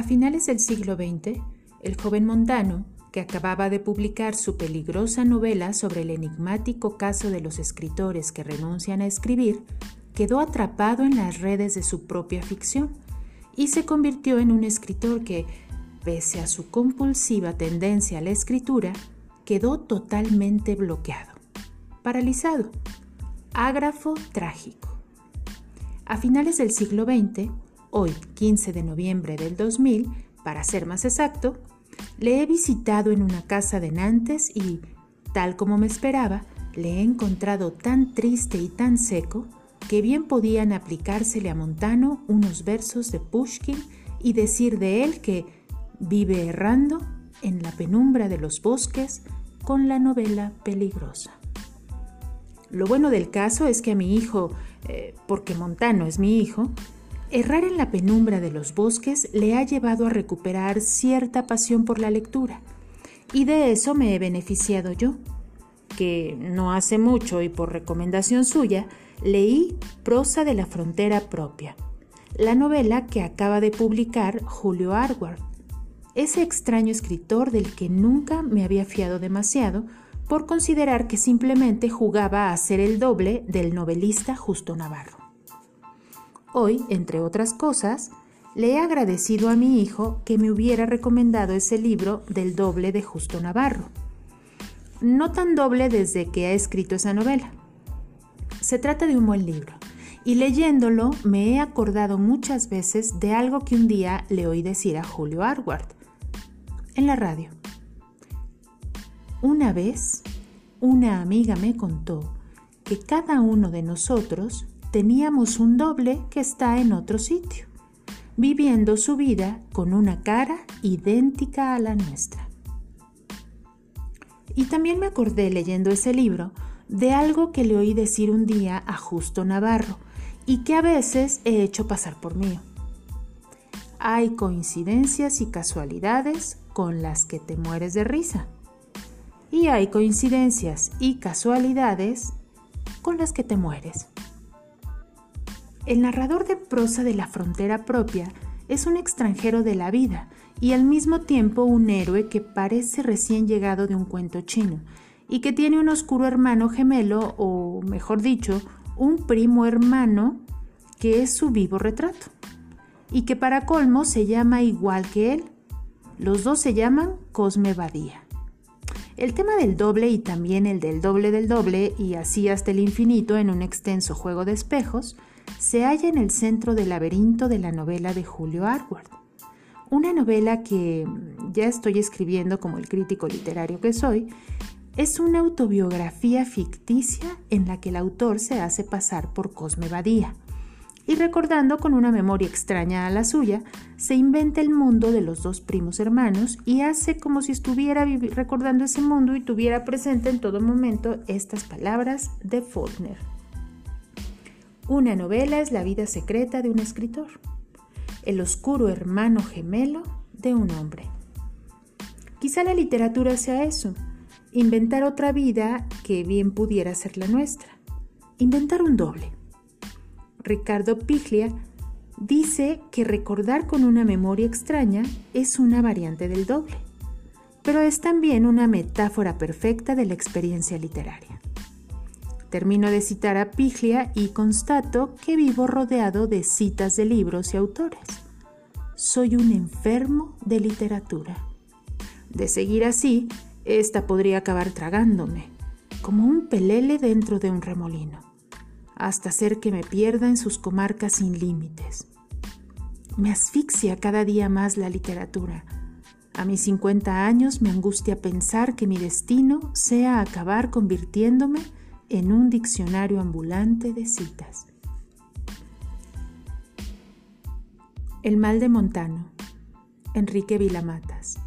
A finales del siglo XX, el joven Montano, que acababa de publicar su peligrosa novela sobre el enigmático caso de los escritores que renuncian a escribir, quedó atrapado en las redes de su propia ficción y se convirtió en un escritor que, pese a su compulsiva tendencia a la escritura, quedó totalmente bloqueado, paralizado, ágrafo trágico. A finales del siglo XX, hoy 15 de noviembre del 2000, para ser más exacto, le he visitado en una casa de Nantes y, tal como me esperaba, le he encontrado tan triste y tan seco que bien podían aplicársele a Montano unos versos de Pushkin y decir de él que vive errando en la penumbra de los bosques con la novela peligrosa. Lo bueno del caso es que a mi hijo, eh, porque Montano es mi hijo, errar en la penumbra de los bosques le ha llevado a recuperar cierta pasión por la lectura, y de eso me he beneficiado yo, que no hace mucho y por recomendación suya, leí Prosa de la Frontera Propia, la novela que acaba de publicar Julio Arward, ese extraño escritor del que nunca me había fiado demasiado por considerar que simplemente jugaba a ser el doble del novelista Justo Navarro. Hoy, entre otras cosas, le he agradecido a mi hijo que me hubiera recomendado ese libro del doble de Justo Navarro. No tan doble desde que ha escrito esa novela, se trata de un buen libro y leyéndolo me he acordado muchas veces de algo que un día le oí decir a Julio Arward en la radio. Una vez, una amiga me contó que cada uno de nosotros teníamos un doble que está en otro sitio, viviendo su vida con una cara idéntica a la nuestra. Y también me acordé leyendo ese libro de algo que le oí decir un día a Justo Navarro y que a veces he hecho pasar por mío. Hay coincidencias y casualidades con las que te mueres de risa. Y hay coincidencias y casualidades con las que te mueres. El narrador de prosa de la frontera propia es un extranjero de la vida y al mismo tiempo un héroe que parece recién llegado de un cuento chino y que tiene un oscuro hermano gemelo, o mejor dicho, un primo hermano que es su vivo retrato, y que para colmo se llama igual que él. Los dos se llaman Cosme Badía. El tema del doble y también el del doble del doble y así hasta el infinito en un extenso juego de espejos se halla en el centro del laberinto de la novela de Julio Arward. Una novela que ya estoy escribiendo como el crítico literario que soy es una autobiografía ficticia en la que el autor se hace pasar por Cosme Badía. Y recordando con una memoria extraña a la suya, se inventa el mundo de los dos primos hermanos y hace como si estuviera recordando ese mundo y tuviera presente en todo momento estas palabras de Faulkner. Una novela es la vida secreta de un escritor, el oscuro hermano gemelo de un hombre. Quizá la literatura sea eso, inventar otra vida que bien pudiera ser la nuestra, inventar un doble. Ricardo Piglia dice que recordar con una memoria extraña es una variante del doble, pero es también una metáfora perfecta de la experiencia literaria. Termino de citar a Piglia y constato que vivo rodeado de citas de libros y autores. Soy un enfermo de literatura. De seguir así, esta podría acabar tragándome, como un pelele dentro de un remolino, hasta hacer que me pierda en sus comarcas sin límites. Me asfixia cada día más la literatura. A mis 50 años me angustia pensar que mi destino sea acabar convirtiéndome en un diccionario ambulante de citas. El mal de Montano, Enrique Vilamatas.